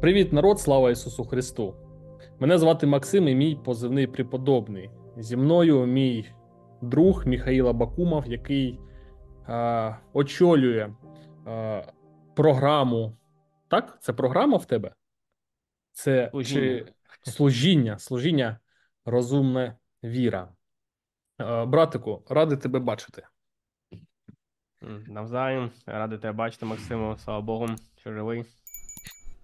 Привіт, народ, слава Ісусу Христу! Мене звати Максим і мій позивний преподобний. Зі мною мій друг Міхаїл Абакумов, який е, очолює е, програму. Так? Це програма в тебе? Це Служіння. чи служіння, служіння розумна віра. Е, братику, радий тебе бачити. Навзаєм. Радий тебе бачити, Максиму. Слава Богу, що живий.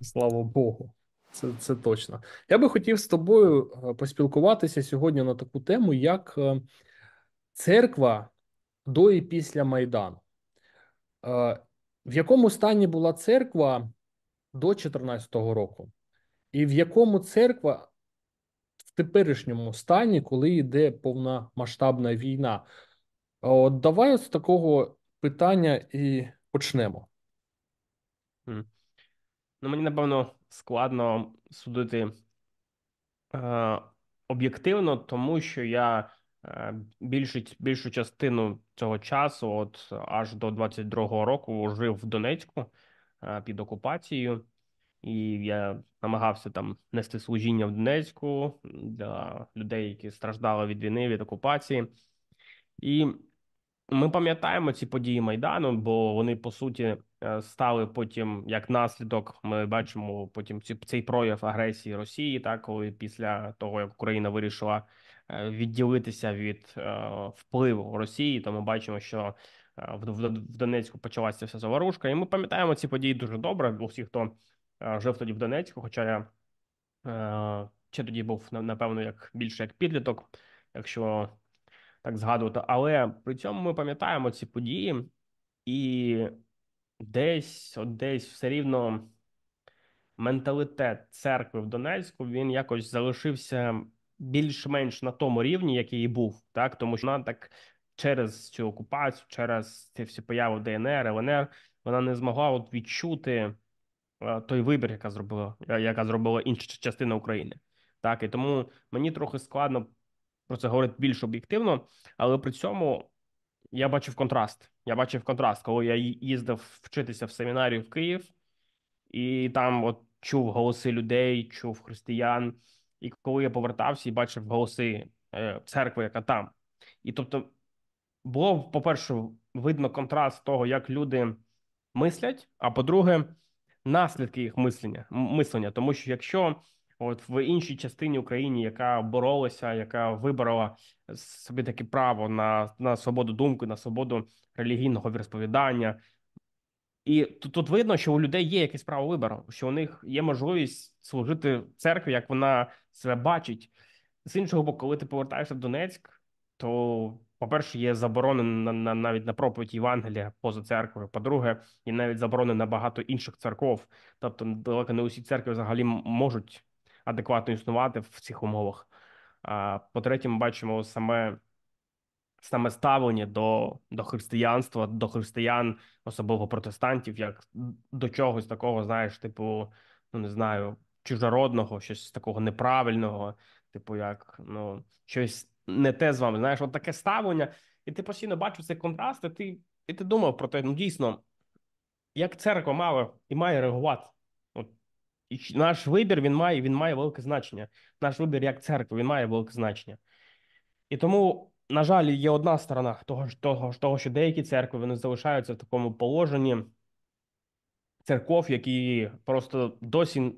Слава Богу, це, це точно. Я би хотів з тобою е, поспілкуватися сьогодні на таку тему, як е, церква до і після Майдану. Е, В якому стані була церква до 2014 року, і в якому церква в теперішньому стані, коли йде повномасштабна війна? От давай з такого питання і почнемо. Ну, мені, напевно, складно судити е, об'єктивно, тому що я е, більшу, більшу частину цього часу, от аж до 22-го року, жив в Донецьку е, під окупацією. І я намагався там нести служіння в Донецьку для людей, які страждали від війни, від окупації. І ми пам'ятаємо ці події Майдану, бо вони по суті стали потім як наслідок. Ми бачимо потім цей прояв агресії Росії, так коли після того як Україна вирішила е, відділитися від е, впливу Росії, то ми бачимо, що е, в, Донецьку почалася вся заварушка, і ми пам'ятаємо ці події дуже добре. Усі, хто е, жив тоді в Донецьку, хоча я е, ще тоді був напевно як більше як підліток, якщо так згадувати. Але при цьому ми пам'ятаємо ці події, і десь, от десь все рівно менталітет церкви в Донецьку він якось залишився більш-менш на тому рівні, який і був, так тому що вона так через цю окупацію, через ці всі появи ДНР, ЛНР, вона не змогла от відчути е, той вибір, яка зробила, е, яка зробила інша частина України. Так, і тому мені трохи складно про це говорити більш об'єктивно, але при цьому я бачив контраст. Я бачив контраст, коли я їздив вчитися в семінарію в Київ, і там от чув голоси людей, чув християн. І коли я повертався і бачив голоси е, церкви, яка там. І тобто було, по-перше, видно контраст того, як люди мислять, а по-друге, наслідки їх мислення, мислення. Тому що якщо от в іншій частині України, яка боролася, яка виборола собі таке право на, на свободу думки, на свободу релігійного віросповідання, і тут, тут видно, що у людей є якесь право вибору, що у них є можливість служити церкві, як вона себе бачить. З іншого боку, коли ти повертаєшся в Донецьк, то, по-перше, є заборони на, на навіть на проповідь Євангелія поза церквою. По-друге, є навіть заборони на багато інших церков. Тобто, далеко не усі церкви взагалі можуть адекватно існувати в цих умовах. По-третє, ми бачимо саме саме ставлення до, до християнства, до християн, особливо протестантів, як до чогось такого, знаєш, типу, ну не знаю, чужородного, щось такого неправильного, типу, як ну, щось не те з вами. Знаєш, от таке ставлення, і ти постійно бачив цей контраст, і ти, і ти думав про те, ну дійсно, як церква мала і має реагувати. І наш вибір він має, він має велике значення. Наш вибір як церква, він має велике значення. І тому, на жаль, є одна сторона того, того, того, що деякі церкви вони залишаються в такому положенні церков, які просто досі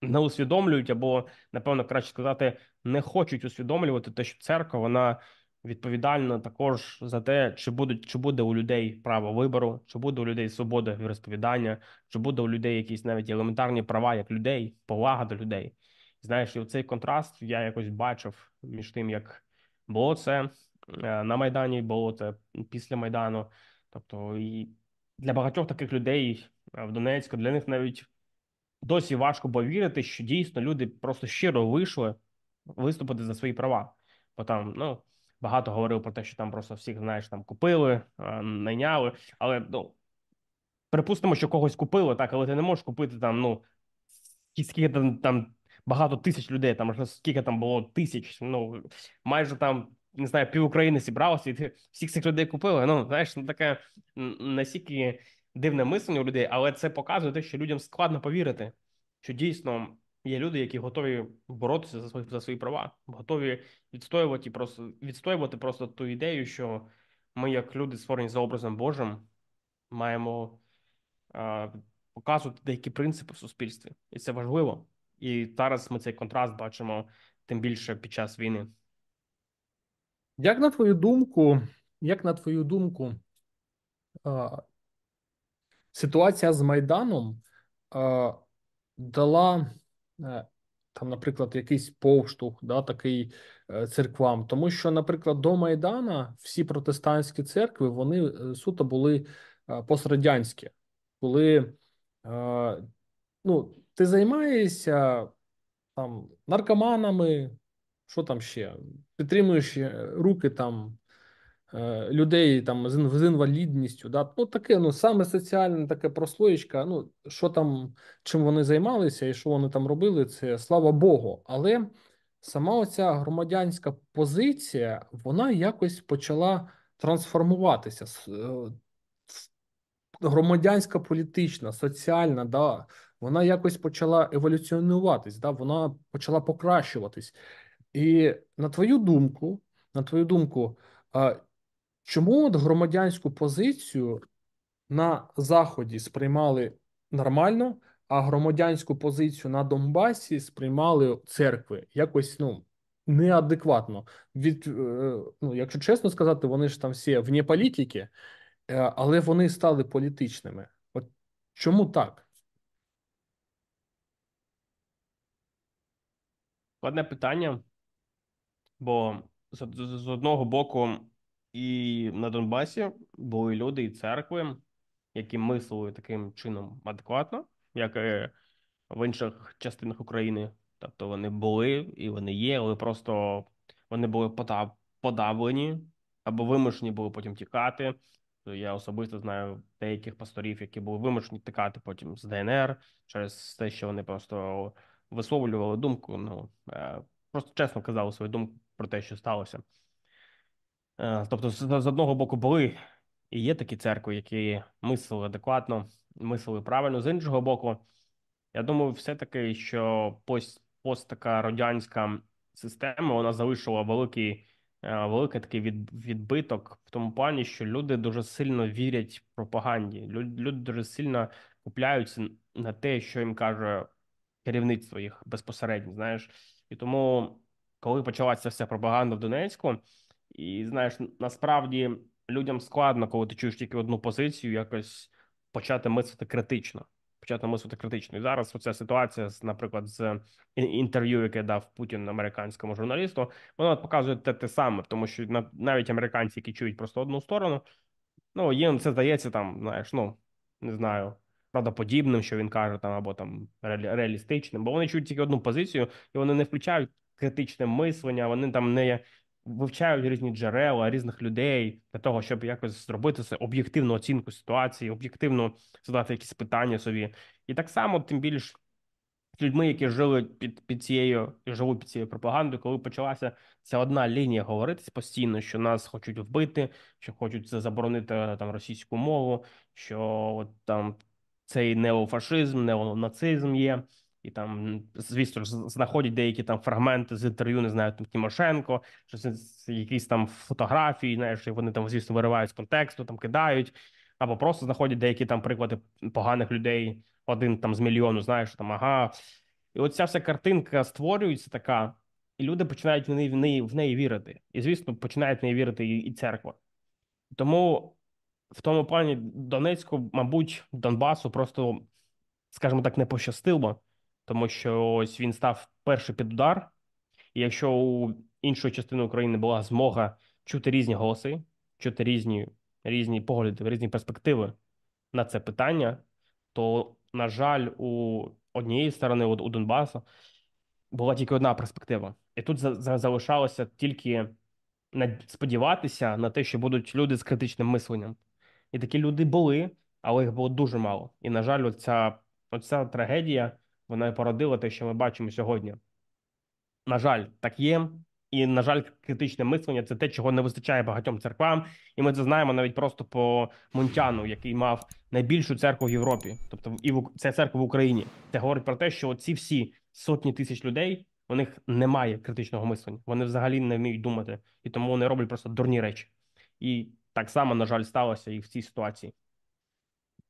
не усвідомлюють, або, напевно, краще сказати, не хочуть усвідомлювати те, що церква вона відповідальна також за те, чи будуть, чи буде у людей право вибору, чи буде у людей свобода віросповідання, чи буде у людей якісь навіть елементарні права як людей, повага до людей. Знаєш, і цей контраст я якось бачив між тим, як було це е, на Майдані, було це після Майдану. Тобто, і для багатьох таких людей е, в Донецьку, для них навіть досі важко повірити, що дійсно люди просто щиро вийшли виступити за свої права. Бо там, ну, багато говорив про те, що там просто всіх, знаєш, там купили, е, найняли. Але ну, припустимо, що когось купили, так, але ти не можеш купити там, ну, скільки там, там багато тисяч людей, там скільки там було тисяч, ну, майже там, не знаю, пів України зібралося, і ти всіх цих людей купили. Ну, знаєш, ну таке настільки дивне мислення у людей, але це показує те, що людям складно повірити. що дійсно є люди, які готові боротися за свої за свої права, готові відстоювати просто відстоювати просто ту ідею, що ми, як люди, створені за образом Божим, маємо а, показувати деякі принципи в суспільстві, і це важливо. І зараз ми цей контраст бачимо тим більше під час війни. Як на твою думку, як на твою думку, ситуація з Майданом дала е, там, наприклад, якийсь повштовх, да, такий е, церквам, тому що, наприклад, до Майдана всі протестантські церкви вони е, суто були пострадянські, коли ну, ти займаєшся там наркоманами, що там ще, підтримуєш руки там Е, людей там з з інвалідністю. Да? Ну, таке, ну, саме соціальне таке прослоєчка. Ну, що там, чим вони займалися і що вони там робили, це слава Богу. Але сама оця громадянська позиція, вона якось почала трансформуватися. Е, громадянська політична, соціальна, да, вона якось почала еволюціонуватись, да, вона почала покращуватись. І на твою думку, на твою думку, Чому от громадянську позицію на Заході сприймали нормально, а громадянську позицію на Донбасі сприймали церкви якось ну неадекватно? Від, е, ну, Якщо чесно сказати, вони ж там всі вне політики, е, але вони стали політичними. От чому так? Одне питання, бо з, з одного боку. І на Донбасі були люди і церкви, які мислили таким чином адекватно, як і в інших частинах України. Тобто вони були і вони є, але просто вони були подавлені або вимушені були потім тікати. Я особисто знаю деяких пасторів, які були вимушені тікати потім з ДНР через те, що вони просто висловлювали думку. Ну е, просто чесно казали свою думку про те, що сталося. Е, тобто, з одного боку, були і є такі церкви, які мислили адекватно, мислили правильно. З іншого боку, я думаю, все-таки, що пост, пост така радянська система вона залишила великий, е, великий такий від, відбиток в тому плані, що люди дуже сильно вірять пропаганді. Люди, люди дуже сильно купляються на те, що їм каже керівництво їх безпосередньо. Знаєш, і тому, коли почалася вся пропаганда в Донецьку. І знаєш, насправді людям складно, коли ти чуєш тільки одну позицію, якось почати мислити критично. Почати мислити критично. І зараз оця ситуація, наприклад, з інтерв'ю, яке дав Путін американському журналісту, воно показує те те саме, тому що навіть американці, які чують просто одну сторону, ну їм це здається там, знаєш, ну не знаю, правдоподібним, що він каже, там або там реалістичним, бо вони чують тільки одну позицію, і вони не включають критичне мислення, вони там не вивчають різні джерела різних людей для того, щоб якось зробити це об'єктивну оцінку ситуації, об'єктивно задати якісь питання собі, і так само, тим більш людьми, які жили під під цією живуть під цією пропагандою, коли почалася ця одна лінія говоритись постійно, що нас хочуть вбити, що хочуть заборонити там російську мову, що от, там цей неофашизм, неонацизм є. І там, звісно знаходять деякі там фрагменти з інтерв'ю, не знаю, там Тимошенко, що це якісь там фотографії, знаєш, і вони там, звісно, виривають з контексту, там кидають, або просто знаходять деякі там приклади поганих людей, один там з мільйону, знаєш, там ага. І от ця вся картинка створюється така, і люди починають в неї в неї, в неї вірити. І, звісно, починають в неї вірити і, і церква. Тому в тому плані Донецьку, мабуть, Донбасу просто, скажімо так, не пощастило тому що ось він став перший під удар. І якщо у іншої частини України була змога чути різні голоси, чути різні різні погляди, різні перспективи на це питання, то, на жаль, у однієї сторони, у Донбасу, була тільки одна перспектива. І тут залишалося тільки сподіватися на те, що будуть люди з критичним мисленням. І такі люди були, але їх було дуже мало. І, на жаль, оця, оця трагедія вона і породила те, що ми бачимо сьогодні. На жаль, так є. І, на жаль, критичне мислення це те, чого не вистачає багатьом церквам. І ми це знаємо навіть просто по Мунтяну, який мав найбільшу церкву в Європі, тобто і в це церква в Україні. Це говорить про те, що ці всі сотні тисяч людей у них немає критичного мислення. Вони взагалі не вміють думати, і тому вони роблять просто дурні речі. І так само, на жаль, сталося і в цій ситуації.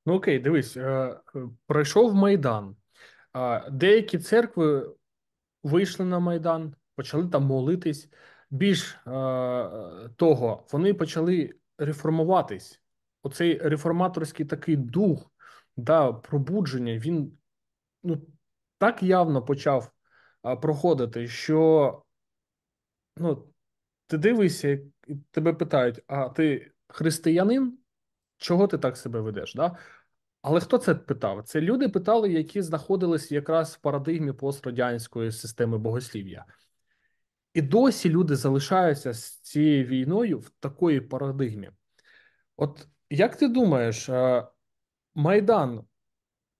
Ну окей, дивись, е, пройшов Майдан. Деякі церкви вийшли на Майдан, почали там молитись. Більш е, того, вони почали реформуватись. Оцей реформаторський такий дух да, пробудження, він ну, так явно почав проходити, що ну, ти дивишся, і тебе питають: а ти християнин? Чого ти так себе ведеш? Да? Але хто це питав? Це люди питали, які знаходились якраз в парадигмі пострадянської системи богослів'я. І досі люди залишаються з цією війною в такої парадигмі. От як ти думаєш, е, Майдан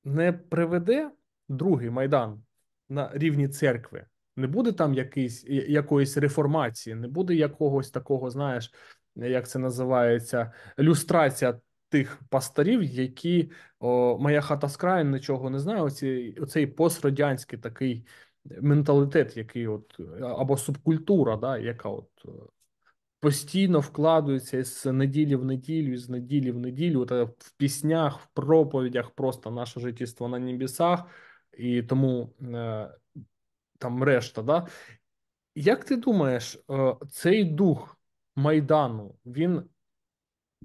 не приведе другий Майдан на рівні церкви? Не буде там якийсь, якоїсь реформації, не буде якогось такого, знаєш, як це називається, люстрація тих пасторів, які о, моя хата з краю нічого не знає. Оці, оцей пострадянський такий менталітет, який от або субкультура, да, яка от е, постійно вкладується з неділі в неділю, з неділі в неділю, от е, в піснях, в проповідях, просто наше життєство на небесах, і тому е, там решта. Да? Як ти думаєш, цей дух Майдану, він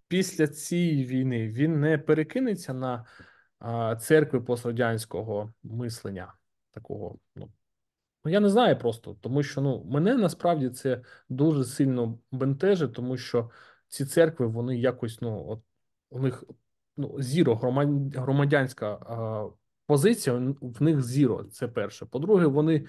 після цієї війни він не перекинеться на церкви пострадянського мислення такого. Ну ну я не знаю просто, тому що ну мене насправді це дуже сильно бентежить, тому що ці церкви вони якось ну от у них ну зіро громадянська а, позиція. В них зіро. Це перше. По-друге, вони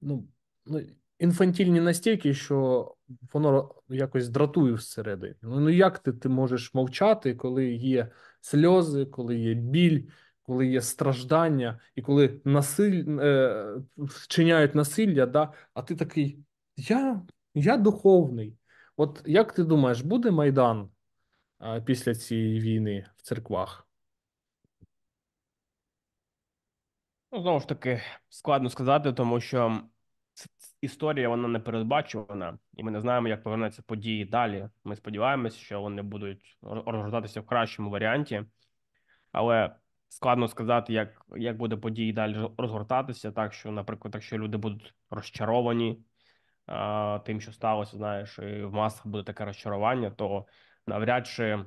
ну ну інфантільні настільки, що воно якось дратує всередині. Ну, ну як ти ти можеш мовчати, коли є сльози, коли є біль, коли є страждання, і коли насиль е, вчиняють насилля, да? а ти такий, я, я духовний. От як ти думаєш, буде Майдан після цієї війни в церквах? Ну, знову ж таки, складно сказати, тому що історія вона не передбачувана, і ми не знаємо, як повернуться події далі. Ми сподіваємося, що вони будуть розгортатися в кращому варіанті, але складно сказати, як як буде події далі розгортатися, так що, наприклад, якщо люди будуть розчаровані а, тим, що сталося, знаєш, і в масах буде таке розчарування, то навряд чи.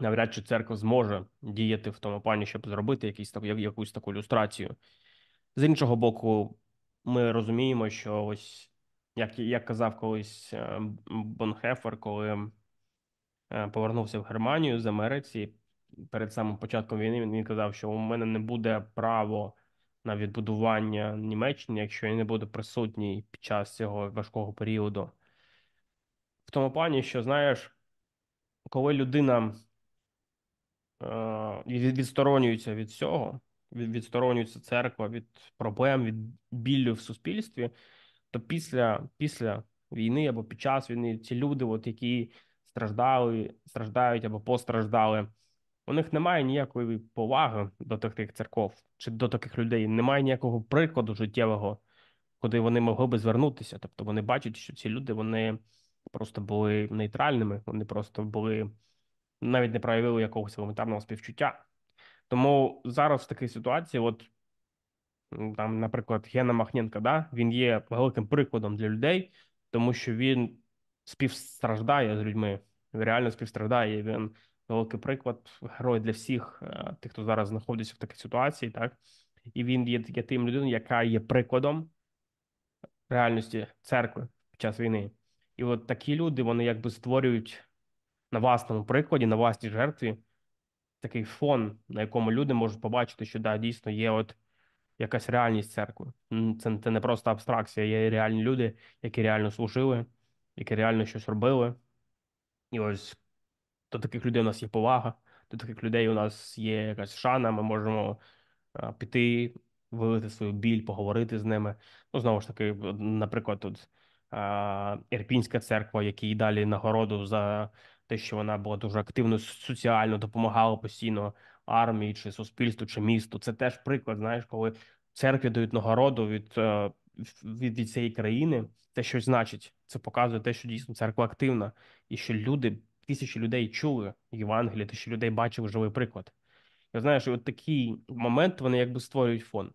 Навряд чи церква зможе діяти в тому плані, щоб зробити так, якусь таку ілюстрацію. З іншого боку, ми розуміємо, що ось як як казав колись е, Бонхефер, коли е, повернувся в Германію з Америці перед самим початком війни, він, казав, що у мене не буде право на відбудування Німеччини, якщо я не буду присутній під час цього важкого періоду. В тому плані, що знаєш, коли людина е, відсторонюється від всього відсторонюється церква від проблем, від біллю в суспільстві, то після після війни або під час війни ці люди, от які страждали, страждають або постраждали, у них немає ніякої поваги до таких церков чи до таких людей. Немає ніякого прикладу життєвого, куди вони могли би звернутися. Тобто вони бачать, що ці люди вони просто були нейтральними, вони просто були навіть не проявили якогось елементарного співчуття. Тому зараз в такій ситуації, от там, наприклад, Гена Махненко, да, він є великим прикладом для людей, тому що він співстраждає з людьми, реально співстраждає. Він великий приклад, герой для всіх е, тих, хто зараз знаходиться в такій ситуації, так і він є, є тим людиною, яка є прикладом реальності церкви під час війни. І от такі люди вони якби створюють на власному прикладі, на власній жертві такий фон, на якому люди можуть побачити, що да, дійсно є от якась реальність церкви. Це це не просто абстракція, є реальні люди, які реально служили, які реально щось робили. І ось до таких людей у нас є повага, до таких людей у нас є якась шана, ми можемо піти, вилити свою біль, поговорити з ними. Ну, знову ж таки, наприклад, тут Ірпінська церква, який далі нагороду за те, що вона була дуже активно соціально допомагала постійно армії чи суспільству, чи місту. Це теж приклад. Знаєш, коли церкві дають нагороду від, е, від, від цієї країни, це щось значить. Це показує те, що дійсно церква активна, і що люди, тисячі людей чули Євангеліє, тисячі людей бачили живий приклад. Я знаю, що от такий момент вони якби створюють фон.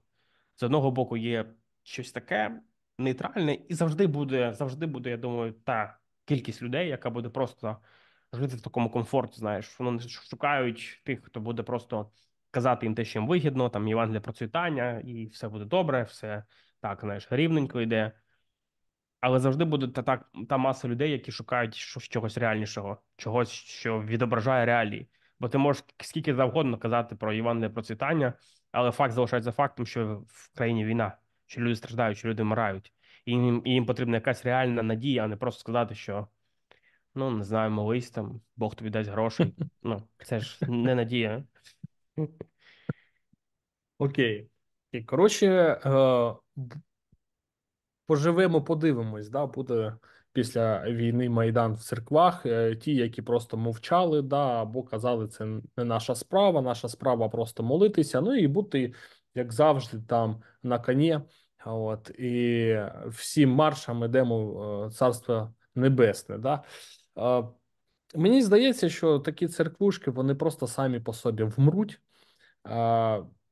З одного боку, є щось таке нейтральне, і завжди буде, завжди буде, я думаю, та кількість людей, яка буде просто жити в такому комфорті. Знаєш, вони шукають тих, хто буде просто казати їм те, що їм вигідно, там Євангелія процвітання, і все буде добре, все так, знаєш, рівненько йде. Але завжди буде та та, та маса людей, які шукають чогось реальнішого, чогось, що відображає реалії. Бо ти можеш скільки завгодно казати про Євангеліє процвітання, але факт залишається фактом, що в країні війна, що люди страждають, що люди вмирають, і їм, і їм потрібна якась реальна надія, а не просто сказати, що ну не знаю, молись там, Бог тобі дасть грошей. Ну це ж не надія. Окей. Коротше, е, поживемо, подивимось, да, буде після війни Майдан в церквах. Е, ті, які просто мовчали, да, або казали, це не наша справа, наша справа просто молитися. Ну і бути, як завжди, там на коні. От і всім маршам йдемо в царство небесне. Да? Мені здається, що такі церквушки вони просто самі по собі вмруть.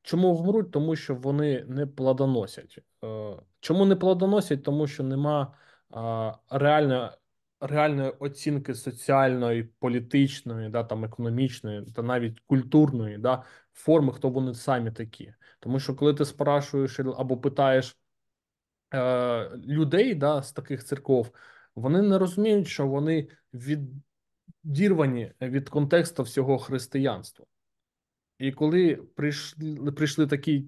Чому вмруть? Тому що вони не плодоносять. Чому не плодоносять? Тому що нема реальної реальної оцінки соціальної, політичної, да, там економічної та навіть культурної да, форми, хто вони самі такі. Тому що коли ти спрашуєш або питаєш людей да, з таких церков, вони не розуміють, що вони відірвані від контексту всього християнства. І коли прийшли прийшли такі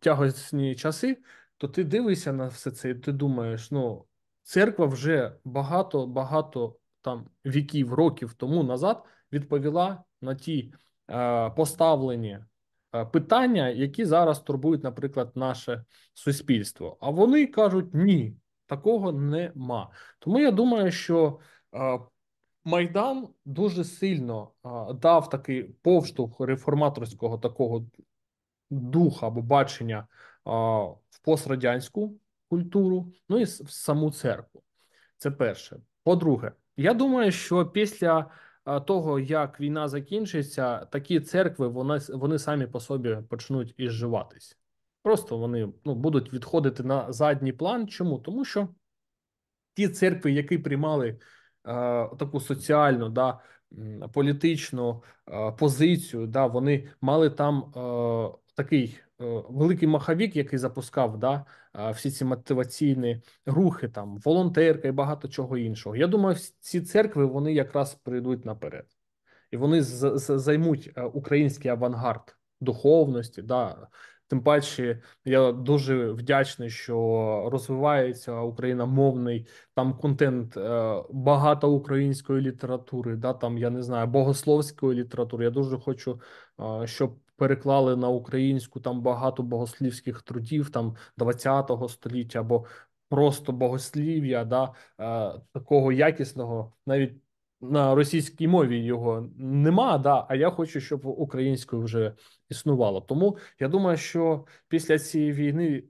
тягосні часи, то ти дивишся на все це, і ти думаєш, ну церква вже багато-багато там віків, років тому назад відповіла на ті е, поставлені е, питання, які зараз турбують, наприклад, наше суспільство. А вони кажуть, ні, такого нема. Тому я думаю, що. Е, Майдан дуже сильно дав такий повштовх реформаторського такого духа або бачення в пострадянську культуру, ну і в саму церкву. Це перше. По-друге, я думаю, що після того, як війна закінчиться, такі церкви вони, вони самі по собі почнуть ізживатись. Просто вони ну, будуть відходити на задній план. Чому? Тому що ті церкви, які приймали таку соціальну, да, політичну е, позицію. Да, Вони мали там е, такий великий маховік, який запускав да, всі ці мотиваційні рухи, там волонтерка і багато чого іншого. Я думаю, ці церкви вони якраз прийдуть наперед, і вони займуть український авангард духовності. да, Тим паче, я дуже вдячний, що розвивається україномовний там контент, е, багато української літератури, да там я не знаю, богословської літератури. Я дуже хочу, е, щоб переклали на українську там багато богослівських трудів, там 20-го століття або просто богослів'я, да е, такого якісного, навіть на російській мові його нема, да, а я хочу, щоб українською вже існувало. Тому я думаю, що після цієї війни,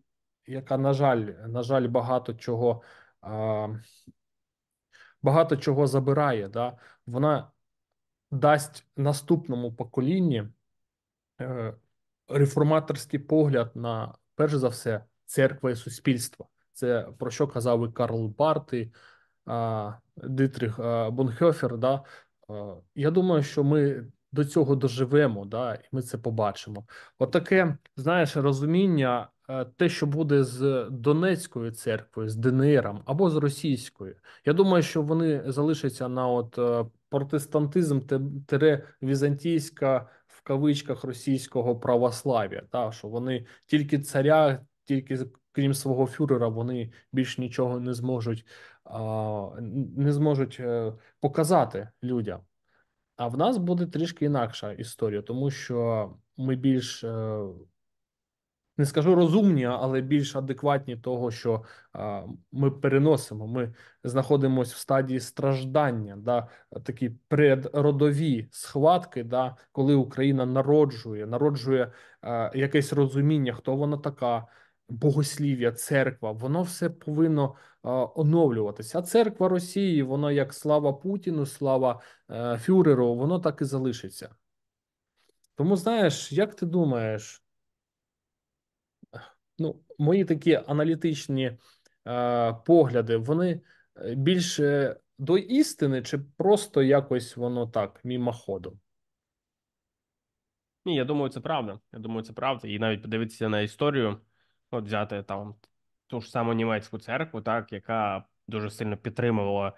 яка, на жаль, на жаль, багато чого а, багато чого забирає, да, вона дасть наступному поколінні е, реформаторський погляд на перш за все церква і суспільство. Це про що казав і Карл Барти. Дитрих Бонхьофер, да, я думаю, що ми до цього доживемо, да, і ми це побачимо. Отаке, знаєш, розуміння, е, те, що буде з Донецькою церквою, з ДНР або з російською. Я думаю, що вони залишаться на от е, протестантизм тере візантійська в кавичках російського православ'я. Та що вони тільки царя, тільки крім свого фюрера, вони більш нічого не зможуть не зможуть е, показати людям. А в нас буде трішки інакша історія, тому що ми більш е, не скажу розумні, але більш адекватні того, що ми переносимо. Ми знаходимося в стадії страждання, да, такі предродові схватки, да, коли Україна народжує, народжує якесь розуміння, хто вона така. Богослів'я, церква, воно все повинно оновлюватися. А церква Росії, воно як слава Путіну, слава е, Фюреру, воно так і залишиться. Тому знаєш, як ти думаєш, ну, мої такі аналітичні е, погляди, вони е, більше до істини, чи просто якось воно так, мімоходом? Ні, я думаю, це правда. Я думаю, це правда. І навіть подивитися на історію, от взяти там ту ж саму німецьку церкву, так, яка дуже сильно підтримувала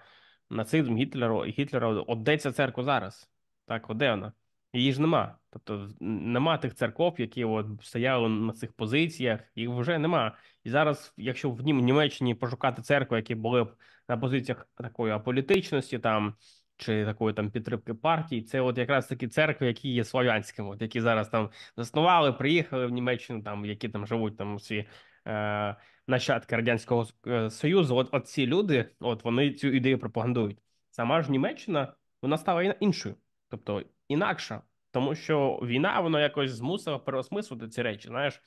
нацизм Гітлера, Гітлера. От де ця церква зараз? Так, от де вона? Її ж нема. Тобто нема тих церков, які от стояли на цих позиціях, їх вже нема. І зараз, якщо в Німеччині пошукати церкви, які були б на позиціях такої аполітичності, там чи такої там підтримки партії, це от якраз такі церкви, які є славянськими, от які зараз там заснували, приїхали в Німеччину, там які там живуть там всі е, нащадки радянського е, союзу. От, от ці люди, от вони цю ідею пропагандують. Сама ж Німеччина вона стала іншою, тобто інакша, тому що війна вона якось змусила переосмислити ці речі. Знаєш.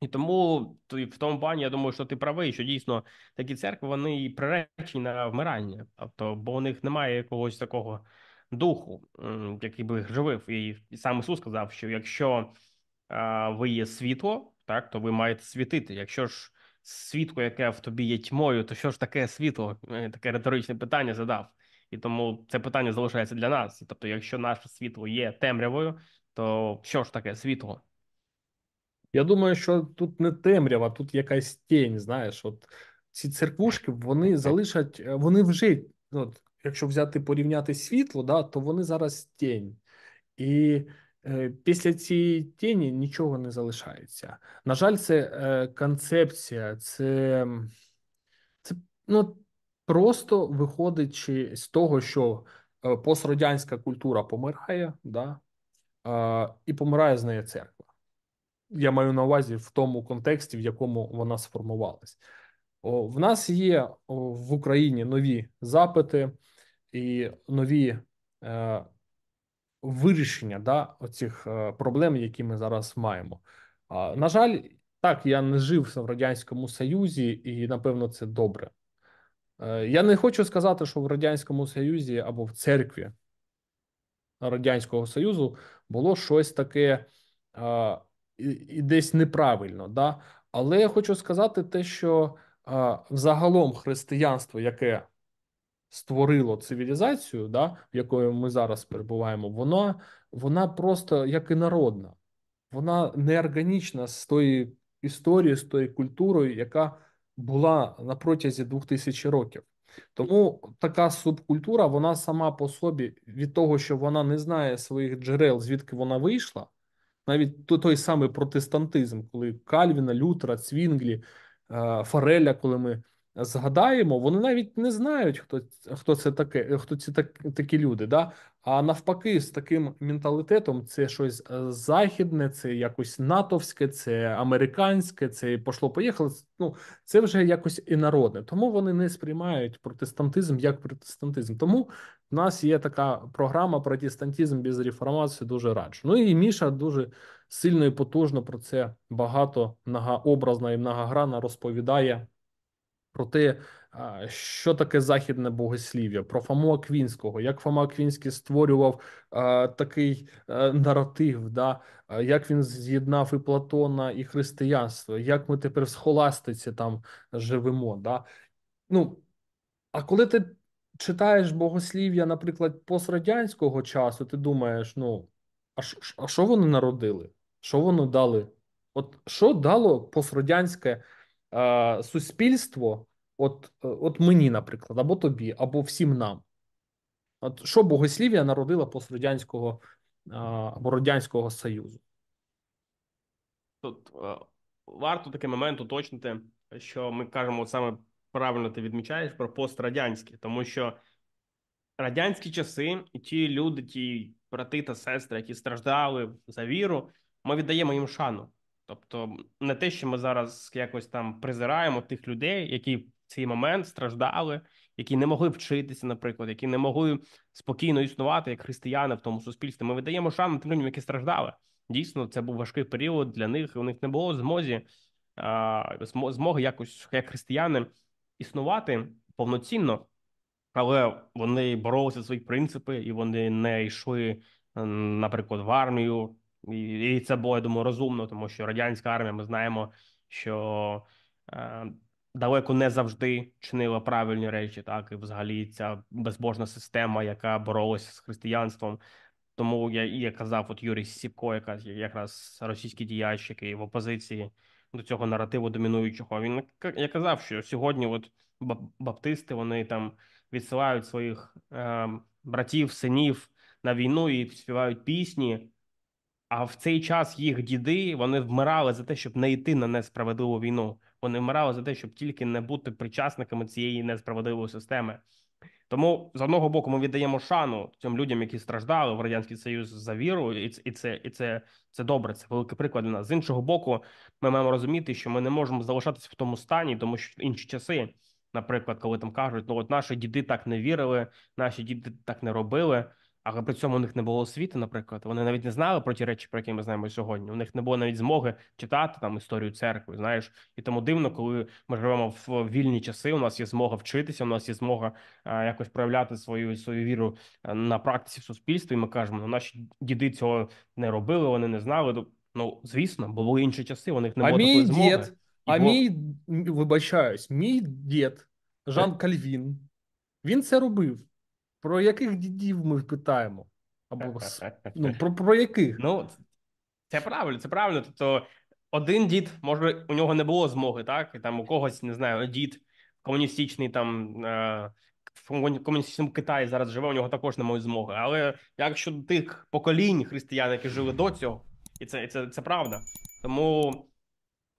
І тому в тому плані я думаю, що ти правий, що дійсно такі церкви вони приречені на вмирання, тобто, бо у них немає якогось такого духу, який би живив. І сам Ісус сказав, що якщо а, ви є світло, так то ви маєте світити. Якщо ж світло, яке в тобі є тьмою, то що ж таке світло? Е, таке риторичне питання задав. І тому це питання залишається для нас. Тобто, якщо наше світло є темрявою, то що ж таке світло? Я думаю, що тут не темрява, тут якась тінь. Знаєш, от ці церквушки вони залишать, е, вони вже, от, якщо взяти порівняти світло, да, то вони зараз тінь. І е, після цієї тіні нічого не залишається. На жаль, це е, концепція, це, це ну, просто виходячи з того, що е, пострадянська культура помирає, да, е, і помирає з нею церква я маю на увазі в тому контексті, в якому вона сформувалась. В нас є в Україні нові запити і нові е, вирішення да, оцих е, проблем, які ми зараз маємо. А, на жаль, так, я не жив в Радянському Союзі, і напевно це добре. Е, я не хочу сказати, що в Радянському Союзі або в церкві Радянського Союзу було щось таке і десь неправильно. Да? Але я хочу сказати те, що а, взагалом християнство, яке створило цивілізацію, да, в якої ми зараз перебуваємо, вона, вона просто як і народна, вона неорганічна з тої історії, з тої культурою, яка була на протязі двох тисяч років. Тому така субкультура, вона сама по собі від того, що вона не знає своїх джерел, звідки вона вийшла навіть той самий протестантизм, коли Кальвіна, Лютера, Цвінглі, е, Фареля, коли ми згадаємо, вони навіть не знають, хто хто це таке, хто ці так, такі люди. Да? А навпаки, з таким менталітетом це щось е, західне, це якось натовське, це американське, це пошло поїхало. Ну це вже якось і народне. Тому вони не сприймають протестантизм як протестантизм. Тому в нас є така програма протестантизм без реформації. Дуже раджу. Ну і Міша дуже сильно і потужно про це багато многообразно і многогранно розповідає про те, що таке західне богослів'я, про Фому Аквінського, як Фома Аквінський створював а, такий а, наратив, да, як він з'єднав і Платона, і християнство, як ми тепер в схоластиці там живемо. Да. Ну, А коли ти читаєш богослів'я, наприклад, пострадянського часу, ти думаєш, ну, а що вони народили? Що вони дали? От що дало пострадянське е, суспільство? От от мені, наприклад, або тобі, або всім нам. От що богослів'я народила пострадянського або Радянського Союзу? Тут е, варто такий момент уточнити, що ми кажемо саме правильно ти відмічаєш про пострадянське, тому що радянські часи і ті люди, ті брати та сестри, які страждали за віру, ми віддаємо їм шану. Тобто, не те, що ми зараз якось там презираємо тих людей, які в цей момент страждали, які не могли вчитися, наприклад, які не могли спокійно існувати як християни в тому суспільстві. Ми видаємо шану тим людям, які страждали. Дійсно, це був важкий період для них. У них не було змозі змоги якось як християни існувати повноцінно, але вони боролися за свої принципи, і вони не йшли, наприклад, в армію. І це було я думаю, розумно, тому що радянська армія, ми знаємо, що е, далеко не завжди чинила правильні речі, так і взагалі ця безбожна система, яка боролася з християнством. Тому я я казав, от Юрій Сіпко, яка якраз російський діяч, який в опозиції до цього наративу домінуючого. Він я казав, що сьогодні, от баптисти, вони там відсилають своїх е, братів, синів на війну і співають пісні. А в цей час їх діди вони вмирали за те, щоб не йти на несправедливу війну. Вони вмирали за те, щоб тільки не бути причасниками цієї несправедливої системи. Тому з одного боку ми віддаємо шану цим людям, які страждали в радянський союз за віру, і це і це і це, це добре. Це великий приклад для нас. З іншого боку, ми маємо розуміти, що ми не можемо залишатися в тому стані, тому що в інші часи, наприклад, коли там кажуть, ну от наші діди так не вірили, наші діди так не робили але при цьому у них не було освіти, наприклад. Вони навіть не знали про ті речі, про які ми знаємо сьогодні. У них не було навіть змоги читати там історію церкви. Знаєш, і тому дивно, коли ми живемо в вільні часи. У нас є змога вчитися, у нас є змога а, якось проявляти свою свою віру на практиці в суспільстві. І Ми кажемо, ну наші діди цього не робили, вони не знали. Ну звісно, бо були інші часи. У них не було а такої мій змоги. Дід, а Бог... мій вибачаюсь, мій дід Жан Кальвін. Він це робив. Про яких дідів ми питаємо? Або ну, про про яких? Ну, це правильно, це правильно. Тобто, один дід, може, у нього не було змоги, так? І там у когось, не знаю, дід комуністичний там е, в комуністичному Китаї зараз живе, у нього також немає змоги. Але якщо тих поколінь християн, які жили до цього, і це, і це, це правда. Тому.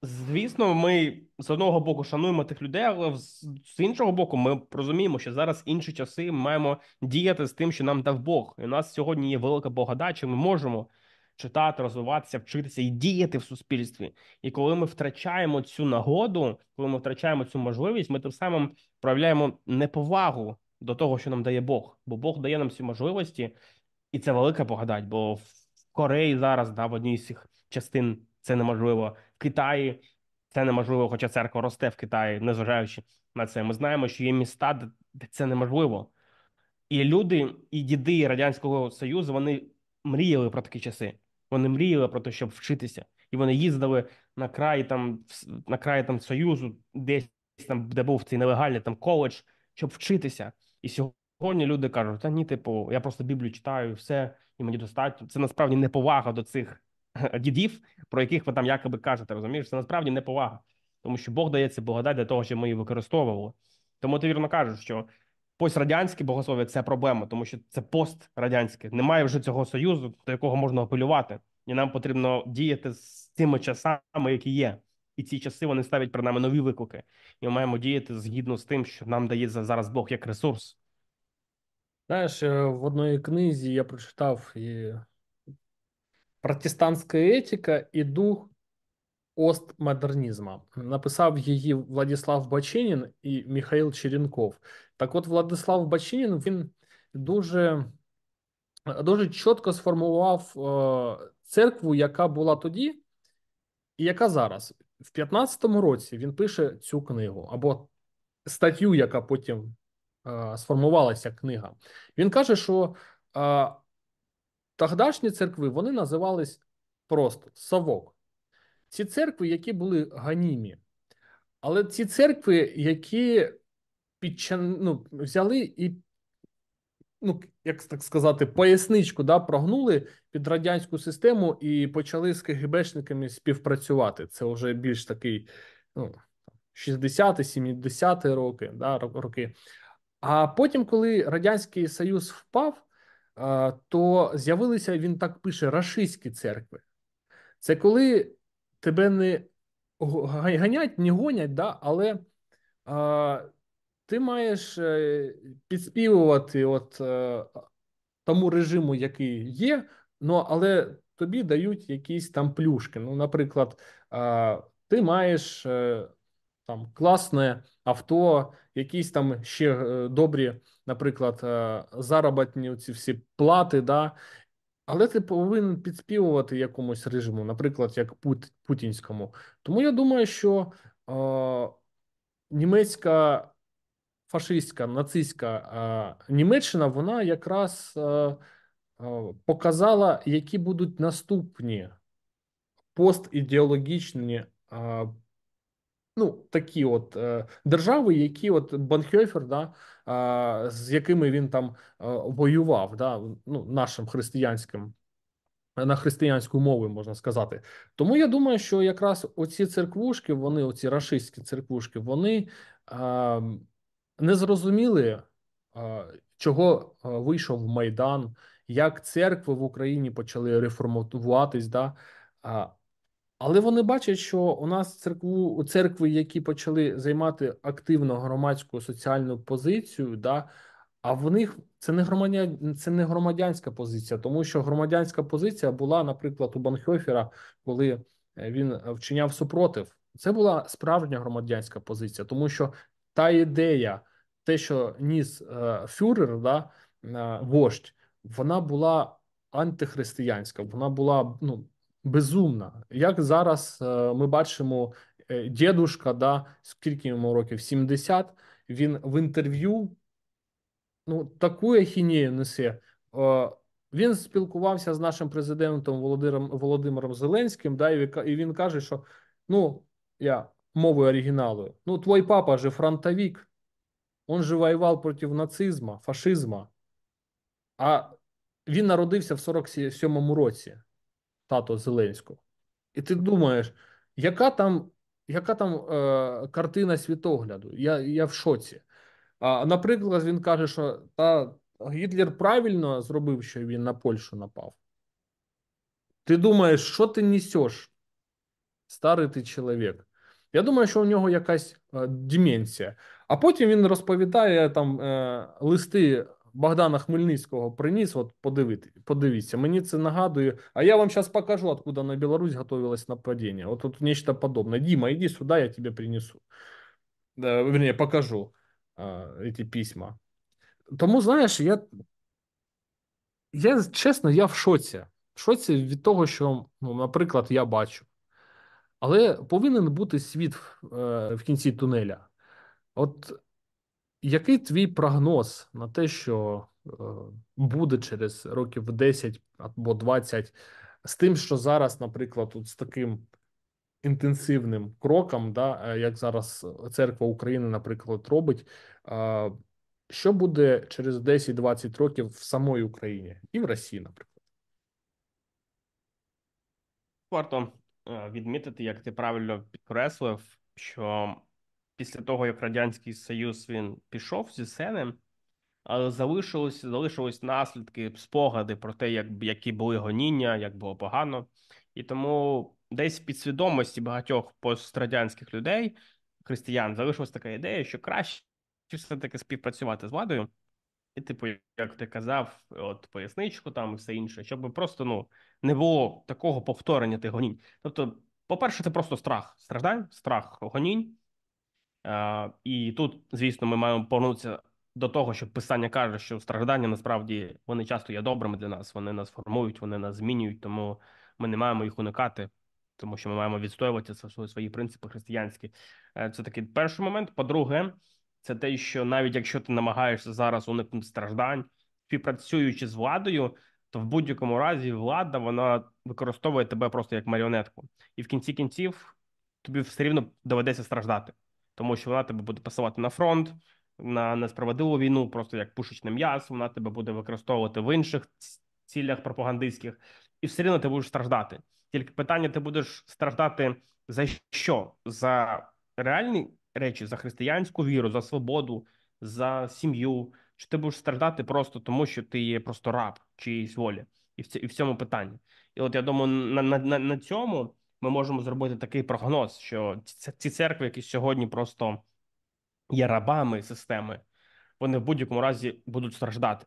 Звісно, ми з одного боку шануємо тих людей, але з іншого боку, ми розуміємо, що зараз інші часи ми маємо діяти з тим, що нам дав Бог. І у нас сьогодні є велика благодать, Ми можемо читати, розвиватися, вчитися і діяти в суспільстві. І коли ми втрачаємо цю нагоду, коли ми втрачаємо цю можливість, ми тим самим проявляємо неповагу до того, що нам дає Бог. Бо Бог дає нам ці можливості, і це велика благодать. Бо в Кореї зараз да, в одній з цих частин це неможливо. Китаї це неможливо, хоча церква росте в Китаї, незважаючи на це. Ми знаємо, що є міста, де це неможливо. І люди, і діди Радянського Союзу вони мріяли про такі часи. Вони мріяли про те, щоб вчитися. І вони їздили на край там на край там Союзу, десь там, де був цей нелегальний там коледж, щоб вчитися. І сьогодні люди кажуть: та ні, типу, я просто Біблію читаю, все, і мені достатньо. Це насправді неповага до цих дідів, про яких ви там якоби кажете, розумієш, це насправді неповага, тому що Бог дає це благодать для того, щоб ми її використовували. Тому ти вірно кажеш, що пострадянське богослов'я це проблема, тому що це пострадянське. Немає вже цього союзу, до якого можна апелювати, і нам потрібно діяти з цими часами, які є. І ці часи вони ставлять перед нами нові виклики, і ми маємо діяти згідно з тим, що нам дає зараз Бог як ресурс. Знаєш, е, в одній книзі я прочитав і Протестантська етика і дух остмодернізму. Написав її Владислав Бачинін і Михаил Черенков. Так от, Владислав Бачинін він дуже дуже чітко сформував е, церкву, яка була тоді, і яка зараз. В 15-му році він пише цю книгу або статтю, яка потім е, сформувалася книга. Він каже, що е, Тогдашні церкви вони називались просто Савок. Ці церкви, які були ганімі. Але ці церкви, які підчан... ну, взяли і, ну, як так сказати, поясничку да, прогнули під радянську систему і почали з КГБшниками співпрацювати. Це вже більш такий ну, 60-70 роки, да, роки. А потім, коли Радянський Союз впав то з'явилися, він так пише, рашистські церкви. Це коли тебе не ганять, не гонять, да, але а, ти маєш е, підспівувати от, а, е, тому режиму, який є, ну, але тобі дають якісь там плюшки. Ну, наприклад, ти маєш е, там класне авто, якісь там ще добрі, наприклад, е, заробітні ці всі плати, да. Але ти повинен підспівувати якомусь режиму, наприклад, як пут, путінському. Тому я думаю, що е, німецька фашистська, нацистська е, Німеччина вона якраз е, е, показала, які будуть наступні постідеологічні е, ну, такі от е, держави, які от Банхьофер, да, е, з якими він там е, воював, да, ну, нашим християнським. На християнську мову можна сказати, тому я думаю, що якраз оці церквушки, вони, оці рашистські церквушки, вони е, не зрозуміли, е, чого вийшов Майдан, як церкви в Україні почали реформуватись. Да? Але вони бачать, що у нас церкву церкви, які почали займати активно громадську соціальну позицію, да, а в них це не громадян, це не громадянська позиція, тому що громадянська позиція була, наприклад, у Банхьофера, коли е, він вчиняв супротив. Це була справжня громадянська позиція, тому що та ідея, те, що ніс е, фюрер, да, е, вождь, вона була антихристиянська, вона була ну безумна. Як зараз е, ми бачимо, е, дідушка, да, скільки йому років? 70, він в інтерв'ю ну, таку ахінею несе. Е, він спілкувався з нашим президентом Володимиром Володимиром Зеленським, да, і він каже, що ну, я мовою оригіналу, ну, твій папа же фронтовик, он же воював проти нацизму, фашизму, а він народився в 47-му році тато Зеленського. І ти думаєш, яка там яка там е, картина світогляду? Я я в шоці. А, Наприклад, він каже, що та Гітлер правильно зробив, що він на Польщу напав. Ти думаєш, що ти несеш, старий ти чоловік? Я думаю, що у нього якась е, деменція. А потім він розповідає там е, листи Богдана Хмельницького приніс, от подивити, подивіться. Мені це нагадує. А я вам зараз покажу, откуда на Білорусь готовилось нападение. Вот тут нечто подобное. Дима, иди сюда, я тебе принесу. Да, вернее, покажу эти письма. Тому, знаєш, я, я чесно, я в шоці. В шоці від того, що, ну, наприклад, я бачу. Але повинен бути світ в, е, в кінці тунеля. От який твій прогноз на те, що е, буде через років 10 або 20, з тим, що зараз, наприклад, от з таким інтенсивним кроком, да, е, як зараз церква України, наприклад, робить, е, що буде через 10-20 років в самої Україні і в Росії, наприклад? Варто відмітити, як ти правильно підкреслив, що після того, як Радянський Союз він пішов зі сцени, але залишилось, залишились наслідки, спогади про те, як які були гоніння, як було погано. І тому десь в підсвідомості багатьох пострадянських людей, християн, залишилась така ідея, що краще все-таки співпрацювати з владою. І, типу, як ти казав, от поясничку там і все інше, щоб просто ну не було такого повторення тих гонінь. Тобто, по-перше, це просто страх страждань, страх гонінь. І тут, звісно, ми маємо повернутися до того, що писання каже, що страждання насправді вони часто є добрими для нас. Вони нас формують, вони нас змінюють, тому ми не маємо їх уникати, тому що ми маємо відстоювати свої принципи християнські. Е, це такий перший момент. По-друге, це те, що навіть якщо ти намагаєшся зараз уникнути страждань, співпрацюючи з владою, то в будь-якому разі влада вона використовує тебе просто як маріонетку, і в кінці кінців тобі все рівно доведеться страждати тому що вона тебе буде пасувати на фронт, на несправедливу війну, просто як пушечне м'ясо. Вона тебе буде використовувати в інших цілях пропагандистських, і все рівно ти будеш страждати. Тільки питання: ти будеш страждати за що? За реальні речі, за християнську віру, за свободу, за сім'ю. Чи ти будеш страждати просто тому, що ти є просто раб чиїсь волі, і в і в цьому питанні. І от я думаю, на, на, на цьому ми можемо зробити такий прогноз, що ці церкви, які сьогодні просто є рабами системи, вони в будь-якому разі будуть страждати.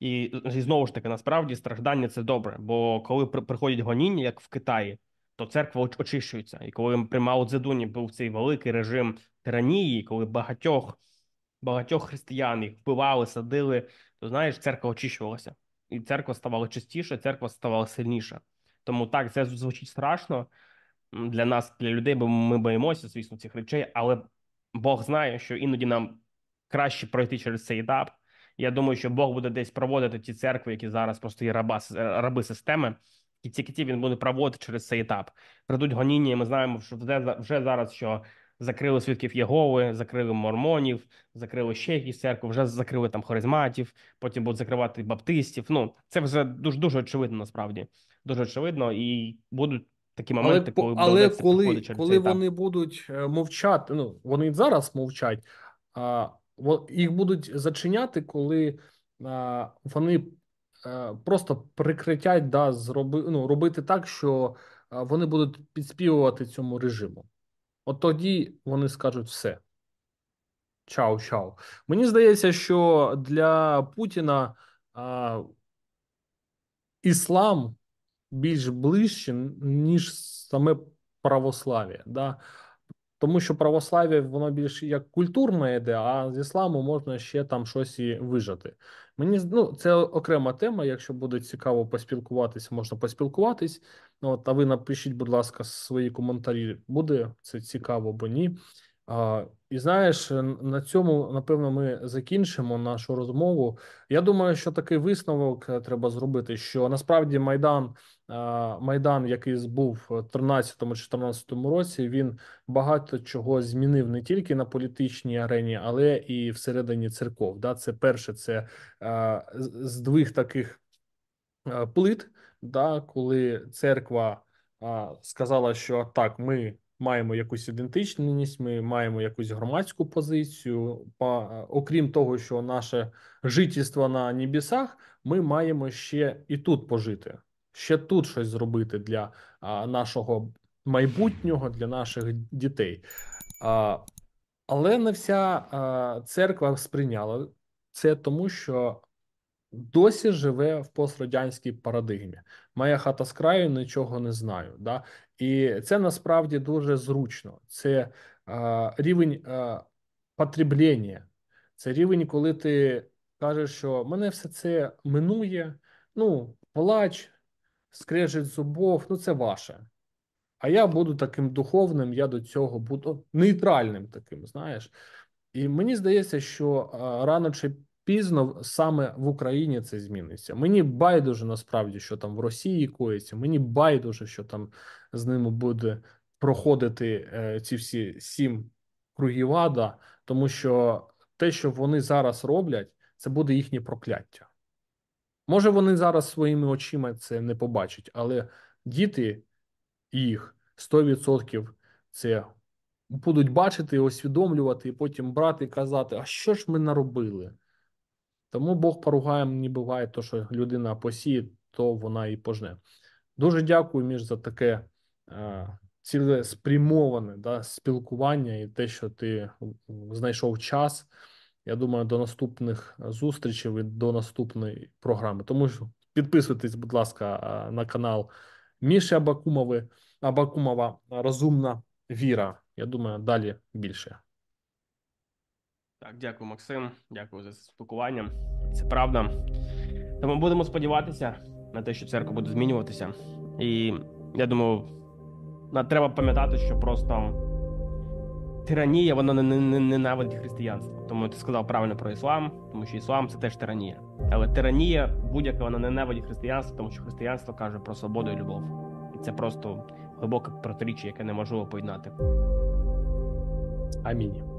І, і знову ж таки, насправді страждання це добре. Бо коли приходять гоніння, як в Китаї, то церква очищується. І коли при Мао Цзедуні був цей великий режим тиранії, коли багатьох багатьох християн їх вбивали, садили, то знаєш, церква очищувалася, і церква ставала чистіша, церква ставала сильніша. Тому так це звучить страшно для нас, для людей, бо ми боїмося, звісно, цих речей, але Бог знає, що іноді нам краще пройти через цей етап. Я думаю, що Бог буде десь проводити ті церкви, які зараз просто є раба, раби системи, і ці ті він буде проводити через цей етап. Придуть гоніння. Ми знаємо, що вже зараз що закрили свідків Єгови, закрили мормонів, закрили ще якісь церкви, вже закрили там харизматів, потім будуть закривати баптистів. Ну це вже дуже дуже очевидно. Насправді дуже очевидно, і будуть такі моменти, але, коли але коли, коли вони будуть е, мовчати, ну вони зараз мовчать, а їх будуть зачиняти, коли а, вони а, е, просто прикриттять, да, зроби, ну, робити так, що вони будуть підспівувати цьому режиму. От тоді вони скажуть все. Чао, чао. Мені здається, що для Путіна а, іслам більш ближче, ніж саме православ'я. Да? Тому що православ'я воно більш як культурне йде, а з ісламу можна ще там щось і вижати. Мені ну, це окрема тема. Якщо буде цікаво поспілкуватися, можна поспілкуватись. От, А ви напишіть, будь ласка, свої коментарі. Буде це цікаво або ні. А, І знаєш, на цьому напевно ми закінчимо нашу розмову. Я думаю, що такий висновок е, треба зробити. Що насправді майдан, майдан, який був в 13-14 році, він багато чого змінив не тільки на політичній арені, але і всередині церков. Да, це перше, це здвиг таких плит, да, коли церква сказала, що так, ми маємо якусь ідентичність, ми маємо якусь громадську позицію. Окрім того, що наше жительство на небесах, ми маємо ще і тут пожити, ще тут щось зробити для нашого майбутнього, для наших дітей. Але не вся церква сприйняла це, тому що досі живе в пострадянській парадигмі. Моя хата з краю нічого не знаю. Да? І це насправді дуже зручно. Це а, рівень а, потреблення, це рівень, коли ти кажеш, що мене все це минує. Ну, плач, скрежить зубов, ну це ваше. А я буду таким духовним, я до цього буду нейтральним таким, знаєш. І мені здається, що рано чи пізно саме в Україні це зміниться. Мені байдуже насправді, що там в Росії коїться. Мені байдуже, що там з ними буде проходити е, ці всі сім кругів ада, тому що те, що вони зараз роблять, це буде їхнє прокляття. Може, вони зараз своїми очима це не побачать, але діти їх 100% це будуть бачити, усвідомлювати, і потім брати і казати: а що ж ми наробили? Тому Бог поругає, не буває, то що людина посіє, то вона і пожне. Дуже дякую між за таке е, цілеспрямоване да, спілкування і те, що ти знайшов час. Я думаю, до наступних зустрічей і до наступної програми. Тому що підписуйтесь, будь ласка, е, на канал Міші Абакумови, Абакумова Розумна Віра. Я думаю, далі більше. Так, дякую, Максим. Дякую за спілкування. Це правда. Тому будемо сподіватися на те, що церква буде змінюватися. І я думаю, треба пам'ятати, що просто тиранія вона не, не ненавидить християнство. Тому ти сказав правильно про іслам, тому що іслам це теж тиранія. Але тиранія будь-яка вона ненавидить християнство, тому що християнство каже про свободу і любов. І це просто глибоке протиріччя, яке неможливо поєднати. Амінь.